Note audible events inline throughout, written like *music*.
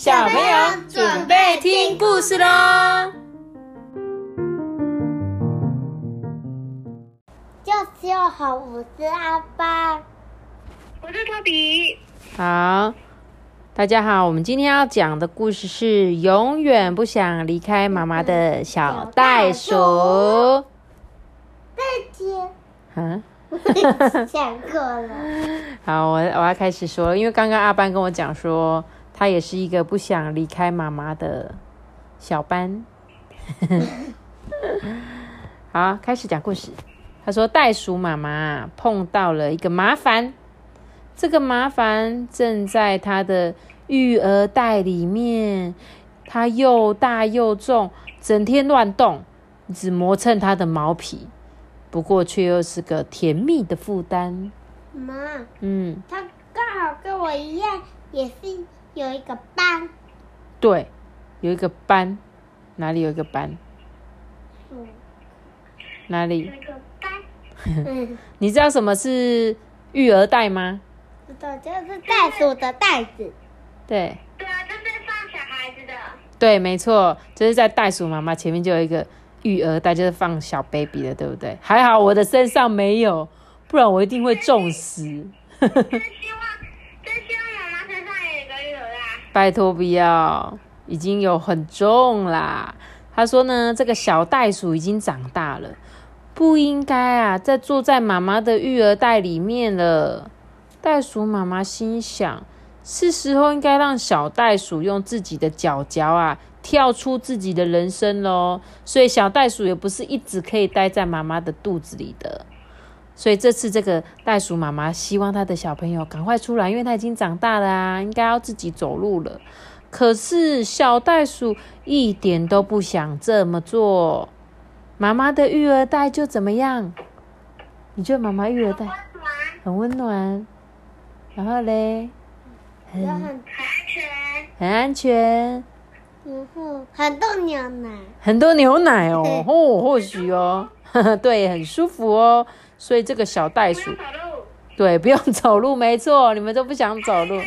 小朋友准备听故事喽！就是好，我是阿爸，我是托比。好，大家好，我们今天要讲的故事是永远不想离开妈妈的小袋鼠。再见。嗯，*laughs* 讲过了。*laughs* 好，我我要开始说，因为刚刚阿班跟我讲说，他也是一个不想离开妈妈的小班。*laughs* 好，开始讲故事。他说，袋鼠妈妈碰到了一个麻烦，这个麻烦正在他的育儿袋里面，它又大又重，整天乱动，只磨蹭它的毛皮，不过却又是个甜蜜的负担。妈，嗯，他刚好跟我一样，也是有一个斑。对，有一个斑，哪里有一个斑？嗯哪里？有一个斑，*laughs* 嗯，你知道什么是育儿袋吗？知道，就是袋鼠的袋子。对，对啊，这是放小孩子的。对，没错，就是在袋鼠妈妈前面就有一个育儿袋，就是放小 baby 的，对不对？还好我的身上没有，不然我一定会重死。真希望，真希望妈妈身上也有一个育儿袋。拜托不要，已经有很重啦。他说呢，这个小袋鼠已经长大了，不应该啊再坐在妈妈的育儿袋里面了。袋鼠妈妈心想，是时候应该让小袋鼠用自己的脚脚啊跳出自己的人生喽。所以小袋鼠也不是一直可以待在妈妈的肚子里的。所以这次这个袋鼠妈妈希望她的小朋友赶快出来，因为她已经长大了啊，应该要自己走路了。可是小袋鼠一点都不想这么做，妈妈的育儿袋就怎么样？你觉得妈妈育儿袋，很温暖，然后嘞，很有很，很安全。很安全，然后很多牛奶。很多牛奶哦，*laughs* 哦，或许哦，*laughs* 对，很舒服哦。所以这个小袋鼠对，不用走路，没错，你们都不想走路。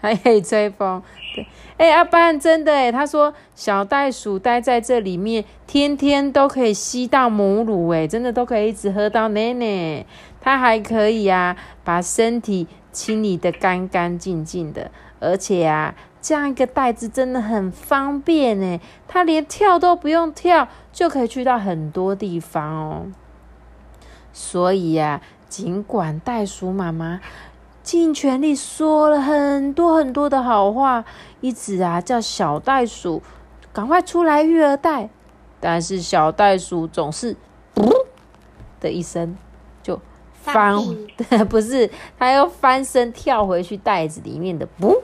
还可以吹风。对，哎、阿班真的哎，他说小袋鼠待在这里面，天天都可以吸到母乳，哎，真的都可以一直喝到奶奶。它还可以啊，把身体清理的干干净净的，而且啊，这样一个袋子真的很方便呢，它连跳都不用跳，就可以去到很多地方哦。所以呀、尽管袋鼠妈妈尽全力说了很多很多的好话，一直啊叫小袋鼠赶快出来育儿袋，但是小袋鼠总是噗的一声就翻 *laughs* 不是，它又翻身跳回去袋子里面的噗，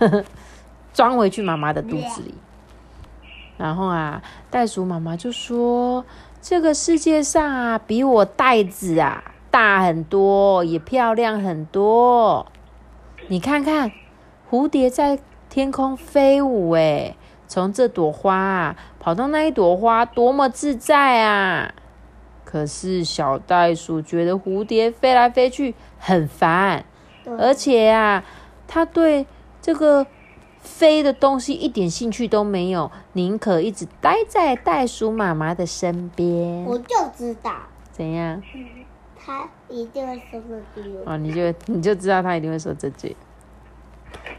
*laughs* 装回去妈妈的肚子里。然后啊，袋鼠妈妈就说：“这个世界上啊，比我袋子啊大很多，也漂亮很多。你看看，蝴蝶在天空飞舞，诶，从这朵花啊跑到那一朵花，多么自在啊！可是小袋鼠觉得蝴蝶飞来飞去很烦，而且啊，它对这个飞的东西一点兴趣都没有，宁可一直待在袋鼠妈妈的身边。我就知道怎样？他一定会说这句话。哦，你就你就知道他一定会说这句。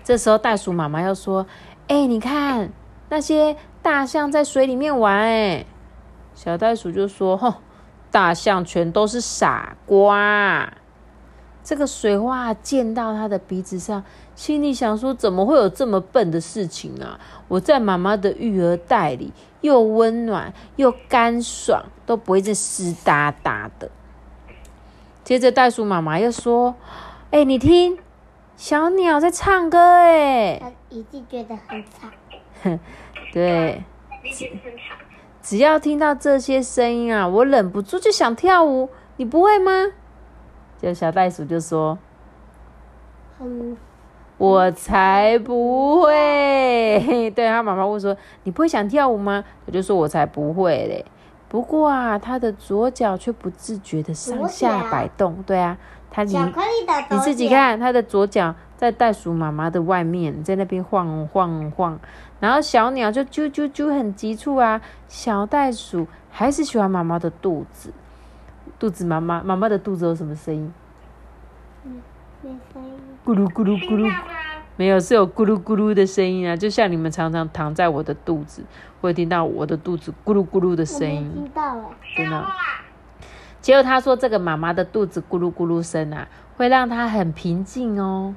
这时候袋鼠妈妈要说：“哎、你看那些大象在水里面玩。”哎，小袋鼠就说：“哼，大象全都是傻瓜。”这个水花溅到他的鼻子上，心里想说：“怎么会有这么笨的事情啊？我在妈妈的育儿袋里，又温暖又干爽，都不会是湿哒哒的。”接着袋鼠妈妈又说：“哎、你听，小鸟在唱歌，哎，他一定觉得很吵。*laughs* 对。只要听到这些声音啊，我忍不住就想跳舞。你不会吗？”就小袋鼠就说嗯：“我才不会。*laughs* ”对他妈妈问说：“你不会想跳舞吗？”我就说：“我才不会嘞。”不过啊，他的左脚却不自觉的上下摆动。对啊，他离巧克力的你自己看，他的左脚在袋鼠妈妈的外面，在那边晃晃晃，然后小鸟就啾啾啾很急促啊，小袋鼠还是喜欢妈妈的肚子，肚子妈妈妈妈的肚子有什么声音？没声音。咕噜咕噜咕噜？没有，是有咕噜咕噜的声音啊，就像你们常常躺在我的肚子，会听到我的肚子咕噜咕噜的声音听，到了。真的。结果他说，这个妈妈的肚子咕噜咕噜声啊，会让他很平静哦，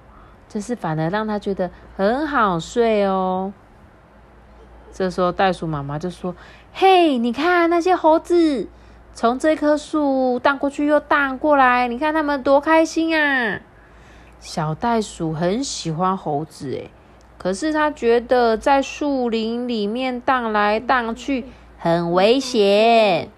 就是反而让他觉得很好睡哦。这时候袋鼠妈妈就说：“嘿，你看那些猴子从这棵树荡过去又荡过来，你看他们多开心啊！”小袋鼠很喜欢猴子诶，可是它觉得在树林里面荡来荡去很危险。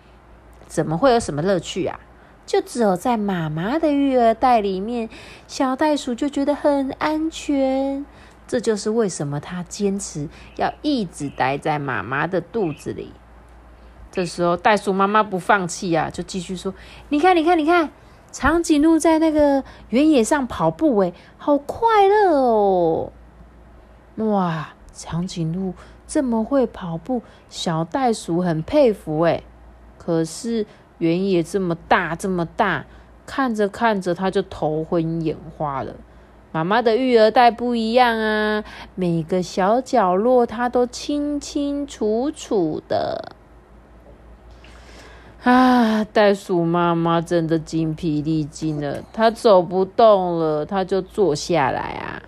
怎么会有什么乐趣啊？就只有在妈妈的育儿袋里面，小袋鼠就觉得很安全。这就是为什么它坚持要一直待在妈妈的肚子里。这时候，袋鼠妈妈不放弃啊，就继续说：“你看，你看，你看，长颈鹿在那个原野上跑步，诶，好快乐哦！哇，长颈鹿这么会跑步，小袋鼠很佩服诶。可是原野这么大，这么大，看着看着，它就头昏眼花了。妈妈的育儿袋不一样啊，每个小角落它都清清楚楚的。啊，袋鼠妈妈真的精疲力尽了，它走不动了，它就坐下来啊。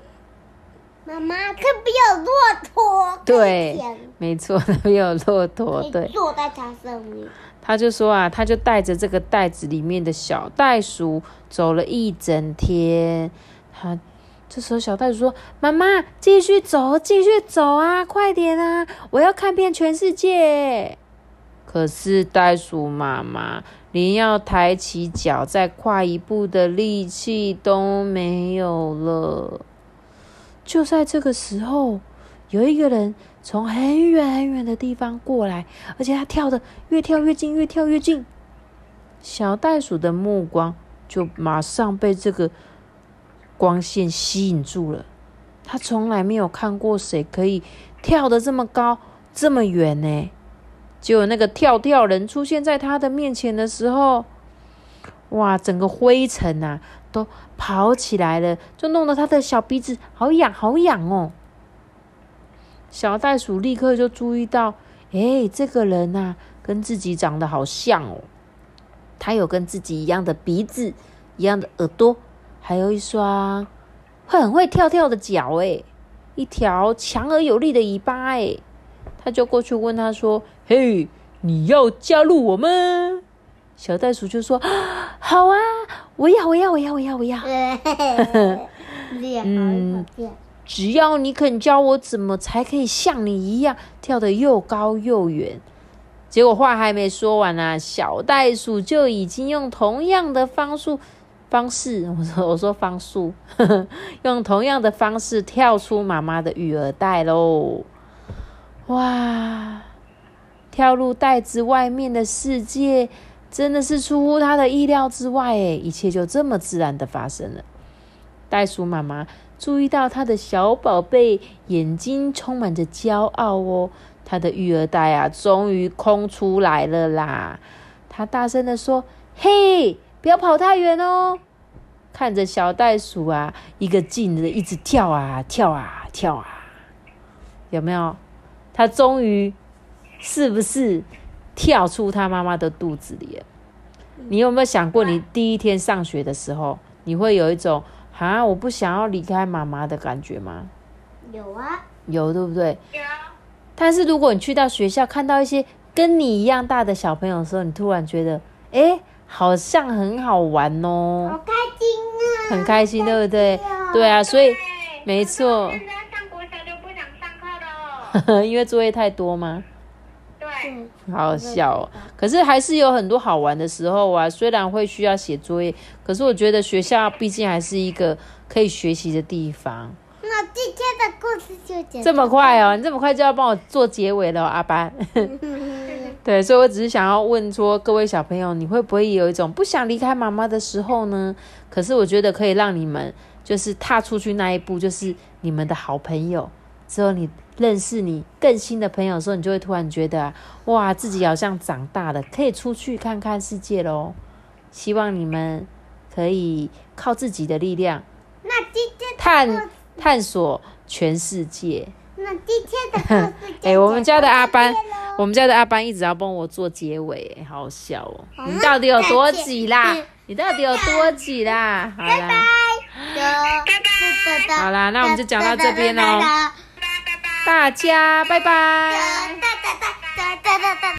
妈妈，这边有骆驼。对没错，那边有骆驼，对。坐在它上面。他就说啊，他就带着这个袋子里面的小袋鼠走了一整天。他这时候小袋鼠说：“妈妈，继续走，继续走啊，快点啊，我要看遍全世界。”可是袋鼠妈妈连要抬起脚再跨一步的力气都没有了。就在这个时候，有一个人从很远很远的地方过来，而且他跳的越跳越近，越跳越近。小袋鼠的目光就马上被这个光线吸引住了。他从来没有看过谁可以跳得这么高、这么远呢。结果那个跳跳人出现在他的面前的时候，哇，整个灰尘啊都跑起来了，就弄得他的小鼻子好痒好痒哦。小袋鼠立刻就注意到，哎，这个人呐、跟自己长得好像哦。他有跟自己一样的鼻子、一样的耳朵，还有一双会很会跳跳的脚，诶，一条强而有力的尾巴，诶。他就过去问他说：“嘿，你要加入我吗？”小袋鼠就说：“啊 *gasps* 好啊，我要，我要，我要，我要，我要。*laughs* ”脸嗯。只要你肯教我怎么才可以像你一样跳得又高又远。结果话还没说完呢、小袋鼠就已经用同样的方式方式，*laughs* 我说我说方术，*laughs* 用同样的方式跳出妈妈的育儿袋喽！哇，跳入袋子外面的世界，真的是出乎他的意料之外诶，一切就这么自然的发生了。袋鼠妈妈注意到他的小宝贝眼睛充满着骄傲哦，他的育儿袋啊，终于空出来了啦！他大声的说：“嘿，不要跑太远哦！”看着小袋鼠啊，一个劲的一直跳啊跳啊跳啊，有没有？他终于是不是跳出他妈妈的肚子里了？你有没有想过，你第一天上学的时候，你会有一种啊，我不想要离开妈妈的感觉吗？有啊，有，对不对？有。但是如果你去到学校，看到一些跟你一样大的小朋友的时候，你突然觉得，哎，好像很好玩哦好哦，开心啊！很开心，对不对？对啊，所以对没错现在上国小就不想上课了。*laughs* 因为作业太多吗？好好笑哦。可是还是有很多好玩的时候啊，虽然会需要写作业，可是我觉得学校毕竟还是一个可以学习的地方。那今天的故事就结这么快哦，你这么快就要帮我做结尾了哦、阿班。*laughs* 对，所以我只是想要问说，各位小朋友，你会不会有一种不想离开妈妈的时候呢？可是我觉得可以让你们就是踏出去那一步，就是你们的好朋友。之后你认识你更新的朋友的时候，你就会突然觉得啊，哇，自己好像长大了，可以出去看看世界喽。希望你们可以靠自己的力量那今天的探探索全世界。那今天的 *laughs* 哎、我们家的阿班我们家的阿班一直要帮我做结尾，哎好好笑哦。你到底有多挤啦？你到底有多挤啦？好啦，拜拜好啦那我们就讲到这边哦拜拜拜拜。大家拜拜。